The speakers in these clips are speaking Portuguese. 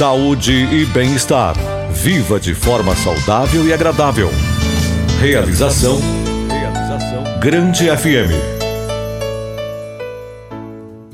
Saúde e bem-estar. Viva de forma saudável e agradável. Realização. Realização. Grande FM.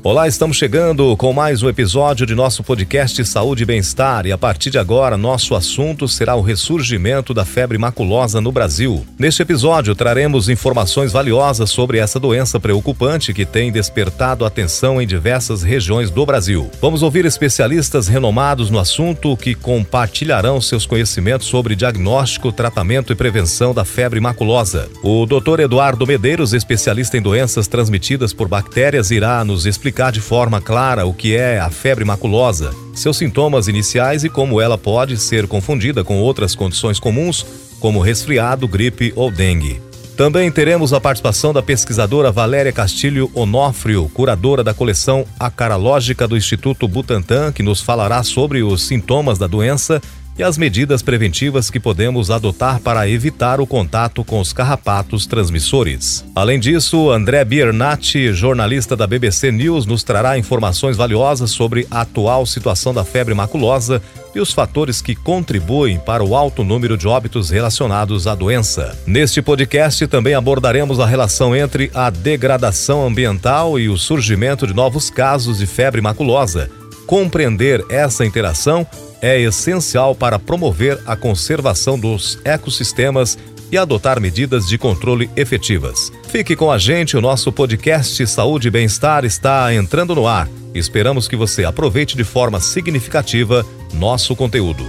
Olá, estamos chegando com mais um episódio de nosso podcast Saúde e Bem-Estar e a partir de agora nosso assunto será o ressurgimento da febre maculosa no Brasil. Neste episódio traremos informações valiosas sobre essa doença preocupante que tem despertado atenção em diversas regiões do Brasil. Vamos ouvir especialistas renomados no assunto que compartilharão seus conhecimentos sobre diagnóstico, tratamento e prevenção da febre maculosa. O Dr. Eduardo Medeiros, especialista em doenças transmitidas por bactérias, irá nos explicar de forma clara o que é a febre maculosa, seus sintomas iniciais e como ela pode ser confundida com outras condições comuns, como resfriado, gripe ou dengue. Também teremos a participação da pesquisadora Valéria Castilho Onofrio, curadora da coleção Acarológica do Instituto Butantan, que nos falará sobre os sintomas da doença e as medidas preventivas que podemos adotar para evitar o contato com os carrapatos transmissores. Além disso, André Biernati, jornalista da BBC News, nos trará informações valiosas sobre a atual situação da febre maculosa e os fatores que contribuem para o alto número de óbitos relacionados à doença. Neste podcast também abordaremos a relação entre a degradação ambiental e o surgimento de novos casos de febre maculosa. Compreender essa interação é essencial para promover a conservação dos ecossistemas e adotar medidas de controle efetivas. Fique com a gente, o nosso podcast Saúde e Bem-Estar está entrando no ar. Esperamos que você aproveite de forma significativa nosso conteúdo.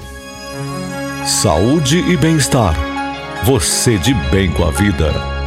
Saúde e bem-estar. Você de bem com a vida.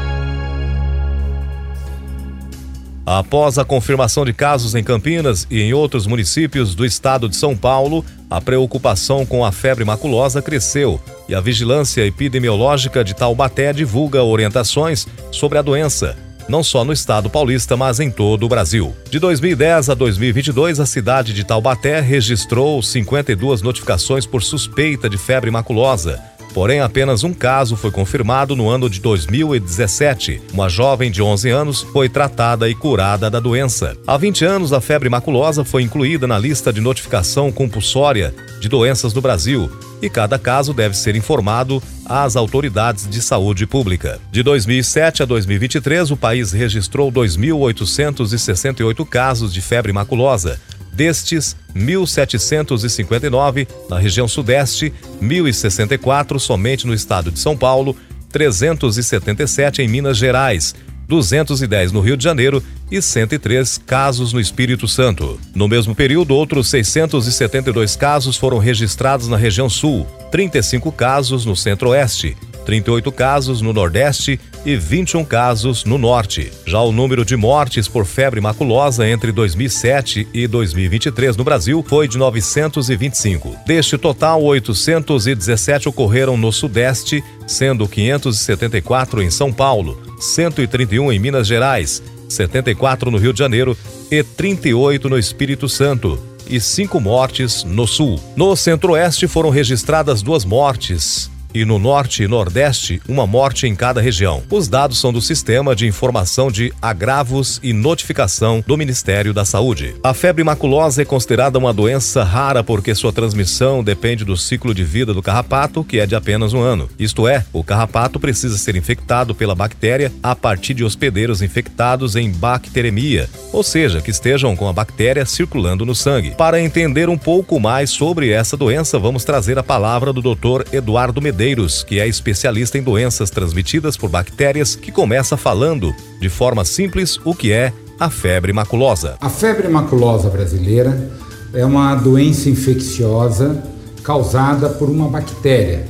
Após a confirmação de casos em Campinas e em outros municípios do estado de São Paulo, a preocupação com a febre maculosa cresceu e a Vigilância Epidemiológica de Taubaté divulga orientações sobre a doença, não só no estado paulista, mas em todo o Brasil. De 2010 a 2022, a cidade de Taubaté registrou 52 notificações por suspeita de febre maculosa Porém, apenas um caso foi confirmado no ano de 2017. Uma jovem de 11 anos foi tratada e curada da doença. Há 20 anos, a febre maculosa foi incluída na lista de notificação compulsória de doenças do Brasil e cada caso deve ser informado às autoridades de saúde pública. De 2007 a 2023, o país registrou 2.868 casos de febre maculosa, Destes, 1.759 na região Sudeste, 1.064 somente no estado de São Paulo, 377 em Minas Gerais, 210 no Rio de Janeiro e 103 casos no Espírito Santo. No mesmo período, outros 672 casos foram registrados na região Sul, 35 casos no Centro-Oeste, 38 casos no Nordeste e 21 casos no Norte. Já o número de mortes por febre maculosa entre 2007 e 2023 no Brasil foi de 925. Deste total, 817 ocorreram no Sudeste, sendo 574 em São Paulo, 131 em Minas Gerais, 74 no Rio de Janeiro e 38 no Espírito Santo e cinco mortes no sul. No centro-oeste foram registradas duas mortes, e no norte e nordeste, uma morte em cada região. Os dados são do Sistema de Informação de Agravos e Notificação do Ministério da Saúde. A febre maculosa é considerada uma doença rara porque sua transmissão depende do ciclo de vida do carrapato, que é de apenas um ano. Isto é, o carrapato precisa ser infectado pela bactéria a partir de hospedeiros infectados em bacteremia, ou seja, que estejam com a bactéria circulando no sangue. Para entender um pouco mais sobre essa doença, vamos trazer a palavra do Dr. Eduardo Medeiros Medeiros, que é especialista em doenças transmitidas por bactérias, que começa falando, de forma simples, o que é a febre maculosa. A febre maculosa brasileira é uma doença infecciosa causada por uma bactéria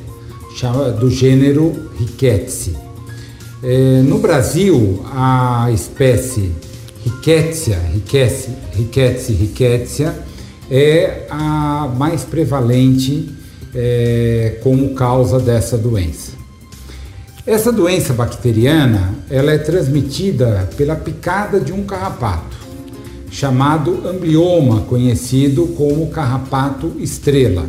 do gênero Rickettsia. É, no Brasil, a espécie Rickettsia, Rickettsia, Rickettsia, Rickettsia é a mais prevalente é, como causa dessa doença. Essa doença bacteriana ela é transmitida pela picada de um carrapato, chamado amblioma, conhecido como carrapato estrela.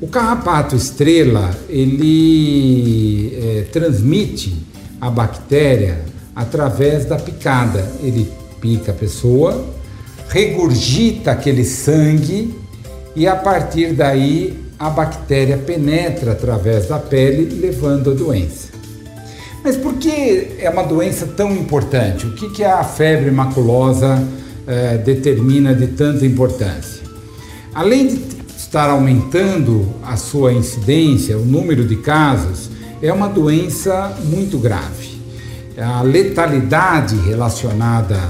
O carrapato estrela ele é, transmite a bactéria através da picada. Ele pica a pessoa, regurgita aquele sangue e a partir daí a bactéria penetra através da pele, levando a doença. Mas por que é uma doença tão importante? O que, que a febre maculosa eh, determina de tanta importância? Além de estar aumentando a sua incidência, o número de casos, é uma doença muito grave. A letalidade relacionada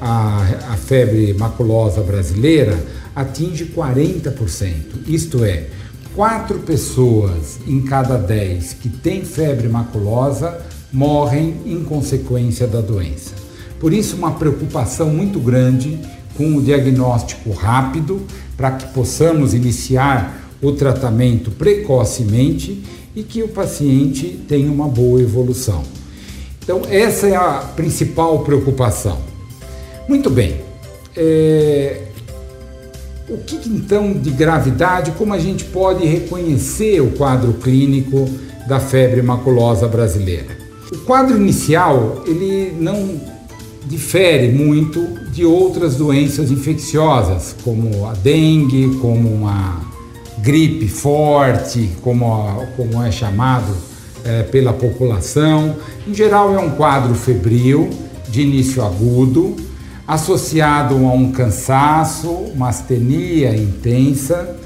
à, à febre maculosa brasileira atinge 40%. Isto é, quatro pessoas em cada dez que têm febre maculosa morrem em consequência da doença. Por isso, uma preocupação muito grande com o diagnóstico rápido, para que possamos iniciar o tratamento precocemente e que o paciente tenha uma boa evolução. Então, essa é a principal preocupação. Muito bem. É... O que então de gravidade, como a gente pode reconhecer o quadro clínico da febre maculosa brasileira? O quadro inicial, ele não difere muito de outras doenças infecciosas, como a dengue, como uma gripe forte, como, como é chamado é, pela população. Em geral, é um quadro febril, de início agudo, associado a um cansaço, uma astenia intensa,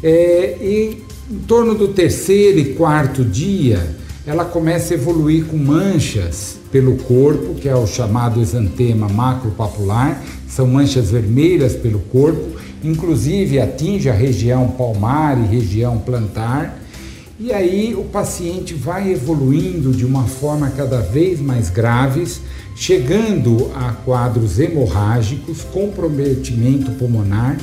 é, e em torno do terceiro e quarto dia, ela começa a evoluir com manchas pelo corpo, que é o chamado exantema macropapular, são manchas vermelhas pelo corpo, inclusive atinge a região palmar e região plantar. E aí o paciente vai evoluindo de uma forma cada vez mais graves, chegando a quadros hemorrágicos, comprometimento pulmonar,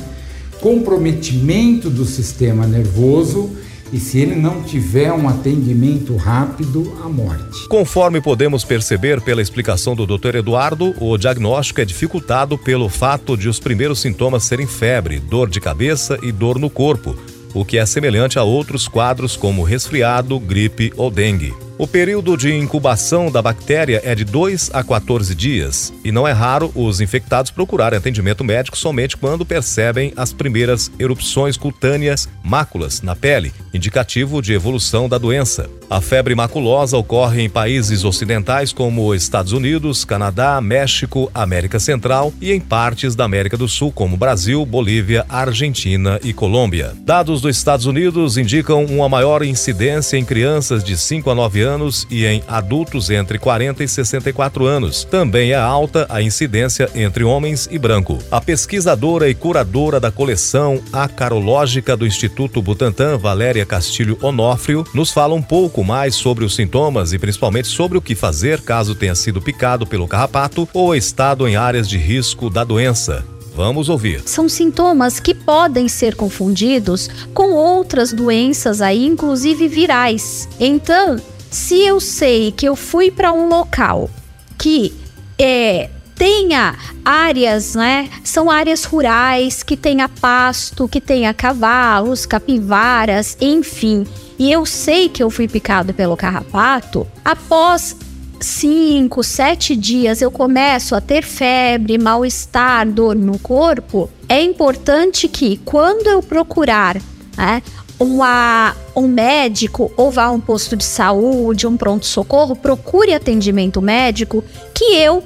comprometimento do sistema nervoso e se ele não tiver um atendimento rápido, a morte. Conforme podemos perceber pela explicação do Dr. Eduardo, o diagnóstico é dificultado pelo fato de os primeiros sintomas serem febre, dor de cabeça e dor no corpo, o que é semelhante a outros quadros como resfriado, gripe ou dengue. O período de incubação da bactéria é de 2 a 14 dias e não é raro os infectados procurarem atendimento médico somente quando percebem as primeiras erupções cutâneas, máculas na pele, indicativo de evolução da doença. A febre maculosa ocorre em países ocidentais como Estados Unidos, Canadá, México, América Central e em partes da América do Sul como Brasil, Bolívia, Argentina e Colômbia. Dados dos Estados Unidos indicam uma maior incidência em crianças de 5 a 9 anos e em adultos entre 40 e 64 anos. Também é alta a incidência entre homens e branco. A pesquisadora e curadora da coleção acarológica do Instituto Butantan, Valéria Castilho Onofrio, nos fala um pouco mais sobre os sintomas e principalmente sobre o que fazer caso tenha sido picado pelo carrapato ou estado em áreas de risco da doença. Vamos ouvir. São sintomas que podem ser confundidos com outras doenças aí, inclusive virais. Então, se eu sei que eu fui para um local que é, tenha áreas, né? São áreas rurais, que tenha pasto, que tenha cavalos, capivaras, enfim. E eu sei que eu fui picado pelo carrapato, após cinco, sete dias eu começo a ter febre, mal-estar, dor no corpo, é importante que quando eu procurar né, uma, um médico ou vá a um posto de saúde, um pronto-socorro, procure atendimento médico, que eu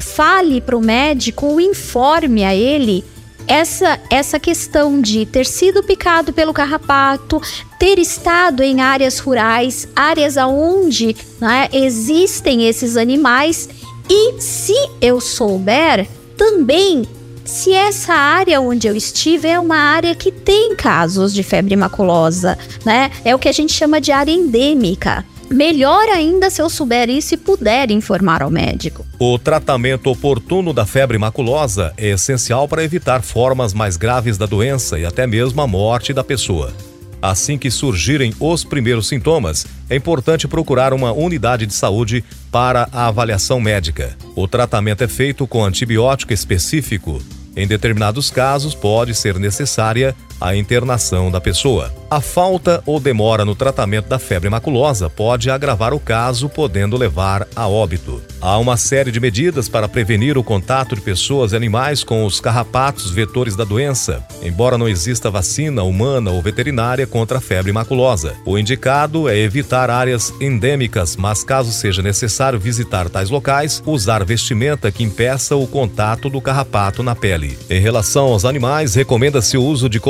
fale para o médico ou informe a ele essa, essa questão de ter sido picado pelo carrapato, ter estado em áreas rurais, áreas onde né, existem esses animais, e se eu souber, também se essa área onde eu estive é uma área que tem casos de febre maculosa, né? É o que a gente chama de área endêmica. Melhor ainda se eu souber isso e puder informar ao médico. O tratamento oportuno da febre maculosa é essencial para evitar formas mais graves da doença e até mesmo a morte da pessoa. Assim que surgirem os primeiros sintomas, é importante procurar uma unidade de saúde para a avaliação médica. O tratamento é feito com antibiótico específico. Em determinados casos, pode ser necessária a internação da pessoa. A falta ou demora no tratamento da febre maculosa pode agravar o caso, podendo levar a óbito. Há uma série de medidas para prevenir o contato de pessoas e animais com os carrapatos vetores da doença, embora não exista vacina humana ou veterinária contra a febre maculosa. O indicado é evitar áreas endêmicas, mas caso seja necessário visitar tais locais, usar vestimenta que impeça o contato do carrapato na pele. Em relação aos animais, recomenda-se o uso de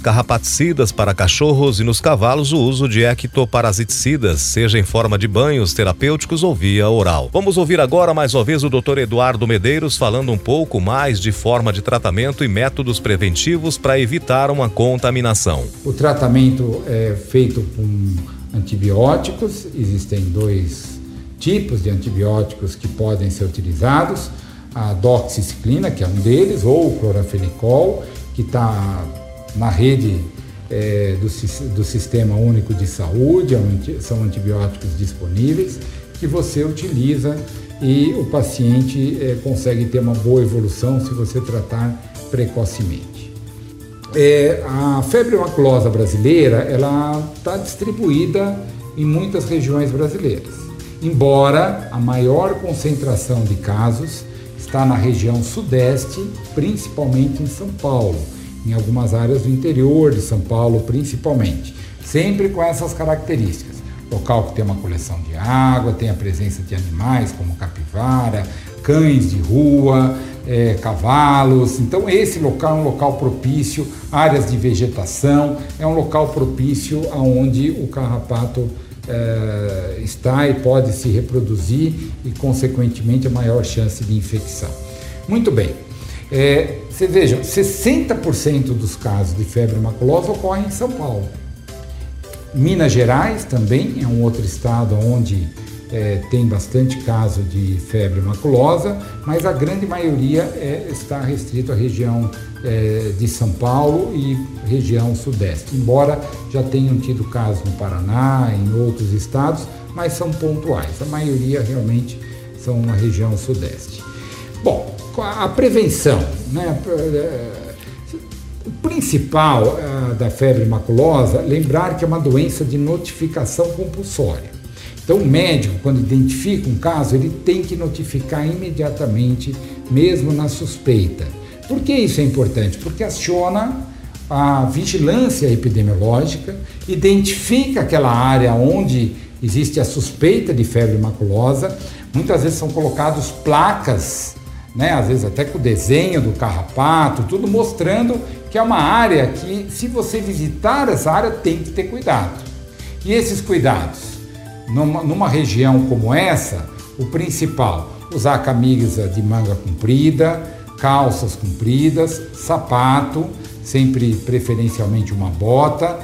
carrapaticidas para cachorros cachorros e nos cavalos o uso de ectoparasiticidas, seja em forma de banhos terapêuticos ou via oral. Vamos ouvir agora mais uma vez o Dr. Eduardo Medeiros falando um pouco mais de forma de tratamento e métodos preventivos para evitar uma contaminação. O tratamento é feito com antibióticos, existem dois tipos de antibióticos que podem ser utilizados, a doxiciclina, que é um deles, ou o cloranfenicol, que está na rede é, do, do, Sistema Único de Saúde, é são antibióticos disponíveis que você utiliza e o paciente é, consegue ter uma boa evolução se você tratar precocemente. É, a febre maculosa brasileira ela está distribuída em muitas regiões brasileiras, embora a maior concentração de casos está na região sudeste, principalmente em São Paulo em algumas áreas do interior de São Paulo, principalmente. Sempre com essas características. Local que tem uma coleção de água, tem a presença de animais como capivara, cães de rua, é, cavalos. Então, esse local é um local propício, áreas de vegetação, é um local propício aonde o carrapato é, está e pode se reproduzir e, consequentemente, a maior chance de infecção. Muito bem. É, você veja, 60% dos casos de febre maculosa ocorrem em São Paulo. Minas Gerais também é um outro estado onde é, tem bastante caso de febre maculosa, mas a grande maioria é, está restrito à região é, de São Paulo e região sudeste, embora já tenham tido casos no Paraná, em outros estados, mas são pontuais. A maioria realmente são na região sudeste. Bom, a prevenção, né? O principal uh, da febre maculosa, lembrar que é uma doença de notificação compulsória. Então, o médico, quando identifica um caso, ele tem que notificar imediatamente, mesmo na suspeita. Por que isso é importante? Porque aciona a vigilância epidemiológica, identifica aquela área onde existe a suspeita de febre maculosa. Muitas vezes são colocados placas né? às vezes até com o desenho do carrapato, tudo mostrando que é uma área que, se você visitar essa área, tem que ter cuidado. E esses cuidados? Numa, numa região como essa, o principal, usar camisa de manga comprida, calças compridas, sapato, sempre preferencialmente uma bota,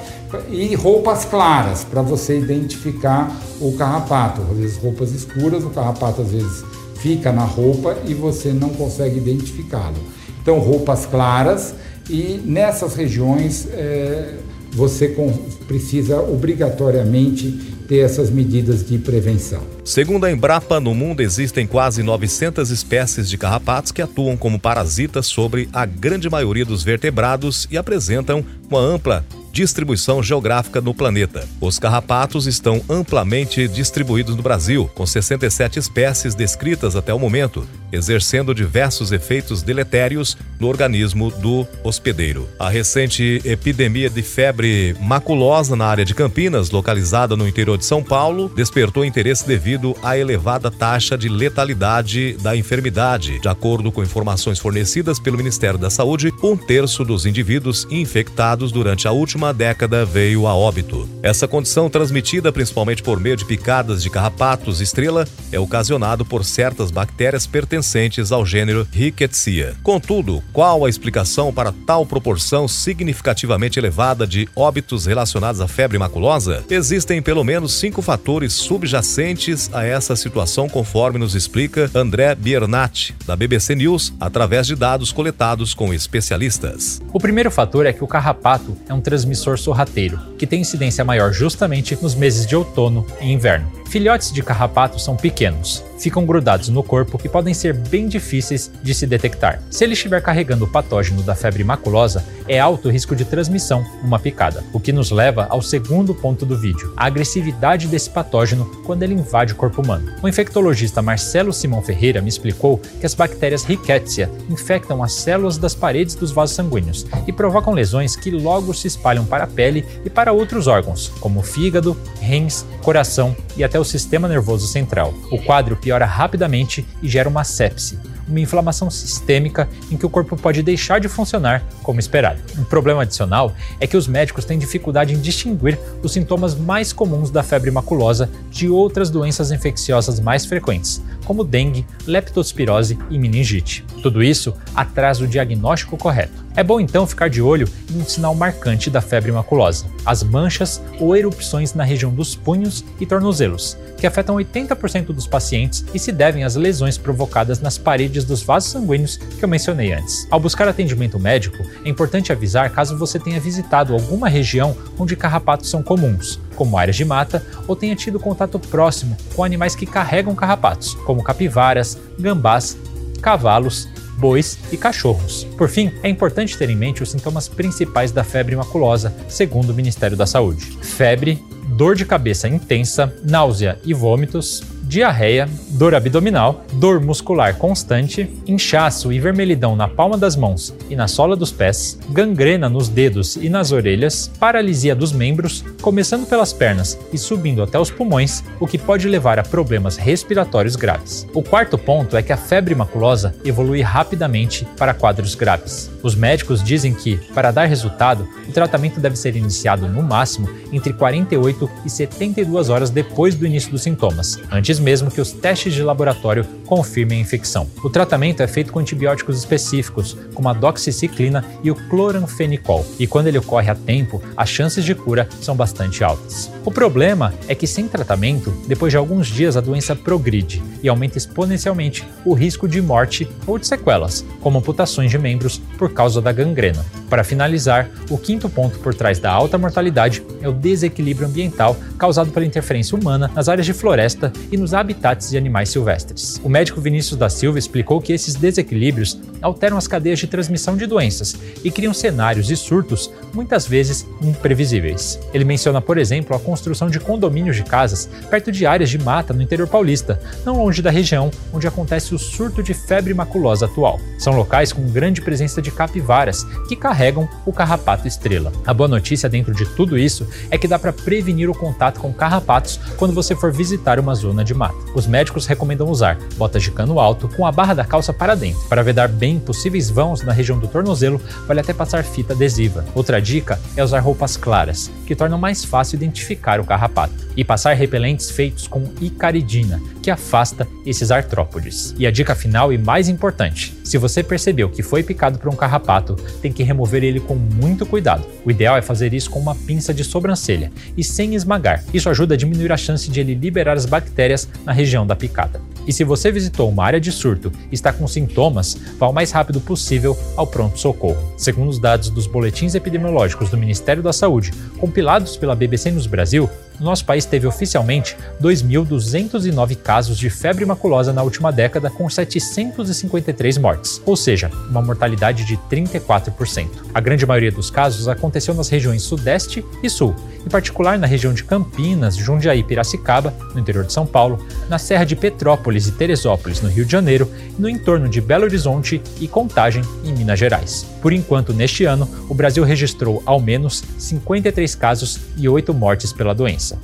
e roupas claras para você identificar o carrapato. Às vezes roupas escuras, o carrapato às vezes fica na roupa e você não consegue identificá-lo. Então, roupas claras e nessas regiões é, você com, precisa obrigatoriamente ter essas medidas de prevenção. Segundo a Embrapa, no mundo existem quase 900 espécies de carrapatos que atuam como parasitas sobre a grande maioria dos vertebrados e apresentam uma ampla distribuição geográfica no planeta. Os carrapatos estão amplamente distribuídos no Brasil, com 67 espécies descritas até o momento, exercendo diversos efeitos deletérios no organismo do hospedeiro. A recente epidemia de febre maculosa na área de Campinas, localizada no interior de São Paulo, despertou interesse devido à elevada taxa de letalidade da enfermidade. De acordo com informações fornecidas pelo Ministério da Saúde, um terço dos indivíduos infectados durante a última última década veio a óbito. Essa condição, transmitida principalmente por meio de picadas de carrapatos estrela, é ocasionado por certas bactérias pertencentes ao gênero Rickettsia. Contudo, qual a explicação para tal proporção significativamente elevada de óbitos relacionados à febre maculosa? Existem pelo menos cinco fatores subjacentes a essa situação, conforme nos explica André Biernat, da BBC News, através de dados coletados com especialistas. O primeiro fator é que o carrapato é um transmissor transmissor sorrateiro, que tem incidência maior justamente nos meses de outono e inverno. Filhotes de carrapato são pequenos, ficam grudados no corpo e podem ser bem difíceis de se detectar. Se ele estiver carregando o patógeno da febre maculosa, é alto o risco de transmissão numa picada, o que nos leva ao segundo ponto do vídeo, a agressividade desse patógeno quando ele invade o corpo humano. O infectologista Marcelo Simão Ferreira me explicou que as bactérias Rickettsia infectam as células das paredes dos vasos sanguíneos e provocam lesões que logo se espalham para a pele e para outros órgãos, como o fígado, rins, coração e até o sistema nervoso central. O quadro piora rapidamente e gera uma sepse, uma inflamação sistêmica em que o corpo pode deixar de funcionar como esperado. Um problema adicional é que os médicos têm dificuldade em distinguir os sintomas mais comuns da febre maculosa de outras doenças infecciosas mais frequentes, como dengue, leptospirose e meningite. Tudo isso atrasa o diagnóstico correto. É bom então ficar de olho em um sinal marcante da febre maculosa: as manchas ou erupções na região dos punhos e tornozelos, que afetam 80% dos pacientes e se devem às lesões provocadas nas paredes dos vasos sanguíneos que eu mencionei antes. Ao buscar atendimento médico, é importante avisar caso você tenha visitado alguma região onde carrapatos são comuns, como áreas de mata, ou tenha tido contato próximo com animais que carregam carrapatos, como capivaras, gambás, cavalos bois e cachorros. Por fim, é importante ter em mente os sintomas principais da febre maculosa, segundo o Ministério da Saúde: febre, dor de cabeça intensa, náusea e vômitos, diarreia, dor abdominal, dor muscular constante, inchaço e vermelhidão na palma das mãos e na sola dos pés, gangrena nos dedos e nas orelhas, paralisia dos membros, começando pelas pernas e subindo até os pulmões, o que pode levar a problemas respiratórios graves. O quarto ponto é que a febre maculosa evolui rapidamente para quadros graves. Os médicos dizem que, para dar resultado, o tratamento deve ser iniciado no máximo entre 48 e 72 horas depois do início dos sintomas, antes antes mesmo que os testes de laboratório confirmem a infecção. O tratamento é feito com antibióticos específicos, como a doxiciclina e o cloranfenicol, e quando ele ocorre a tempo, as chances de cura são bastante altas. O problema é que sem tratamento, depois de alguns dias a doença progride e aumenta exponencialmente o risco de morte ou de sequelas, como amputações de membros por causa da gangrena. Para finalizar, o quinto ponto por trás da alta mortalidade é o desequilíbrio ambiental causado pela interferência humana nas áreas de floresta e nos habitats de animais silvestres. O médico Vinícius da Silva explicou que esses desequilíbrios alteram as cadeias de transmissão de doenças e criam cenários e surtos muitas vezes imprevisíveis. Ele menciona, por exemplo, a construção de condomínios de casas perto de áreas de mata no interior paulista, não longe da região onde acontece o surto de febre maculosa atual. São locais com grande presença de capivaras que carregam o carrapato estrela. A boa notícia dentro de tudo isso é que dá para prevenir o contato com carrapatos quando você for visitar uma zona de mata. Os médicos recomendam usar botas de cano alto com a barra da calça para dentro. Para vedar bem possíveis vãos na região do tornozelo, vale até passar fita adesiva. Outra dica é usar roupas claras, que tornam mais fácil identificar o carrapato, e passar repelentes feitos com icaridina, que afasta esses artrópodes. E a dica final e mais importante: se você percebeu que foi picado por um carrapato, tem que remover ele com muito cuidado. O ideal é fazer isso com uma pinça de sobrancelha e sem esmagar. Isso ajuda a diminuir a chance de ele liberar as bactérias na região da picada. E se você visitou uma área de surto e está com sintomas, vá o mais rápido possível ao pronto-socorro. Segundo os dados dos boletins epidemiológicos do Ministério da Saúde, compilados pela BBC News Brasil, nosso país teve oficialmente 2.209 casos de febre maculosa na última década, com 753 mortes, ou seja, uma mortalidade de 34%. A grande maioria dos casos aconteceu nas regiões Sudeste e Sul, em particular na região de Campinas, Jundiaí e Piracicaba, no interior de São Paulo, na Serra de Petrópolis e Teresópolis, no Rio de Janeiro, e no entorno de Belo Horizonte e Contagem, em Minas Gerais. Por enquanto, neste ano, o Brasil registrou ao menos 53 casos e 8 mortes pela doença.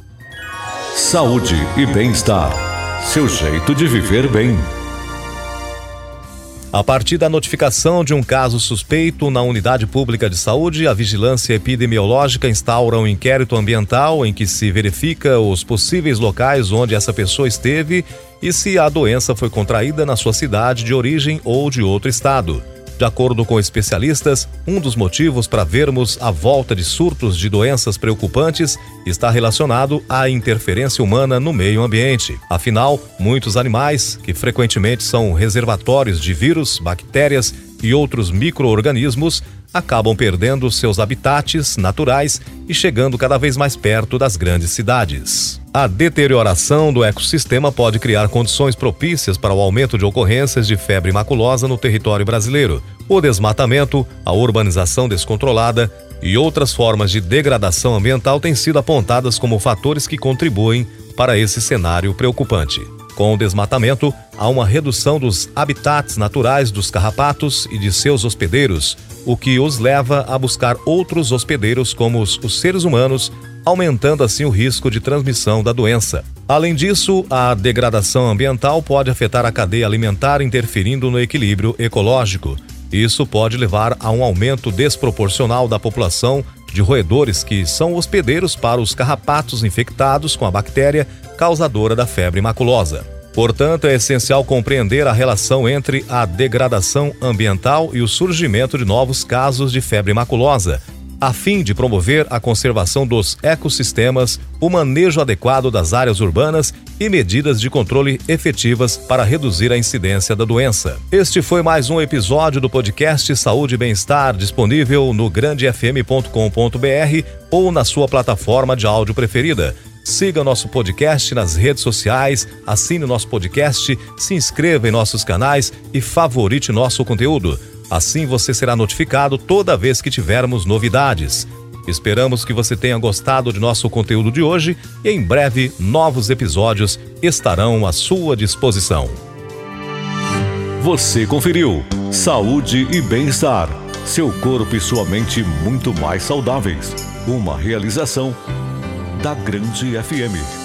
Saúde e bem-estar. Seu jeito de viver bem. A partir da notificação de um caso suspeito na unidade pública de saúde, a vigilância epidemiológica instaura um inquérito ambiental em que se verifica os possíveis locais onde essa pessoa esteve e se a doença foi contraída na sua cidade de origem ou de outro estado. De acordo com especialistas, um dos motivos para vermos a volta de surtos de doenças preocupantes está relacionado à interferência humana no meio ambiente. Afinal, muitos animais, que frequentemente são reservatórios de vírus, bactérias e outros micro-organismos, acabam perdendo seus habitats naturais e chegando cada vez mais perto das grandes cidades. A deterioração do ecossistema pode criar condições propícias para o aumento de ocorrências de febre maculosa no território brasileiro. O desmatamento, a urbanização descontrolada e outras formas de degradação ambiental têm sido apontadas como fatores que contribuem para esse cenário preocupante. Com o desmatamento, há uma redução dos habitats naturais dos carrapatos e de seus hospedeiros, o que os leva a buscar outros hospedeiros como os, os seres humanos aumentando assim o risco de transmissão da doença. Além disso, a degradação ambiental pode afetar a cadeia alimentar, interferindo no equilíbrio ecológico. Isso pode levar a um aumento desproporcional da população de roedores que são hospedeiros para os carrapatos infectados com a bactéria causadora da febre maculosa. Portanto, é essencial compreender a relação entre a degradação ambiental e o surgimento de novos casos de febre maculosa, a fim de promover a conservação dos ecossistemas, o manejo adequado das áreas urbanas e medidas de controle efetivas para reduzir a incidência da doença. Este foi mais um episódio do podcast Saúde e Bem-Estar, disponível no grandefm.com.br ou na sua plataforma de áudio preferida. Siga nosso podcast nas redes sociais, assine nosso podcast, se inscreva em nossos canais e favorite nosso conteúdo. Assim você será notificado toda vez que tivermos novidades. Esperamos que você tenha gostado de nosso conteúdo de hoje e em breve novos episódios estarão à sua disposição. Você conferiu Saúde e Bem-Estar. Seu corpo e sua mente muito mais saudáveis. Uma realização da Grande FM.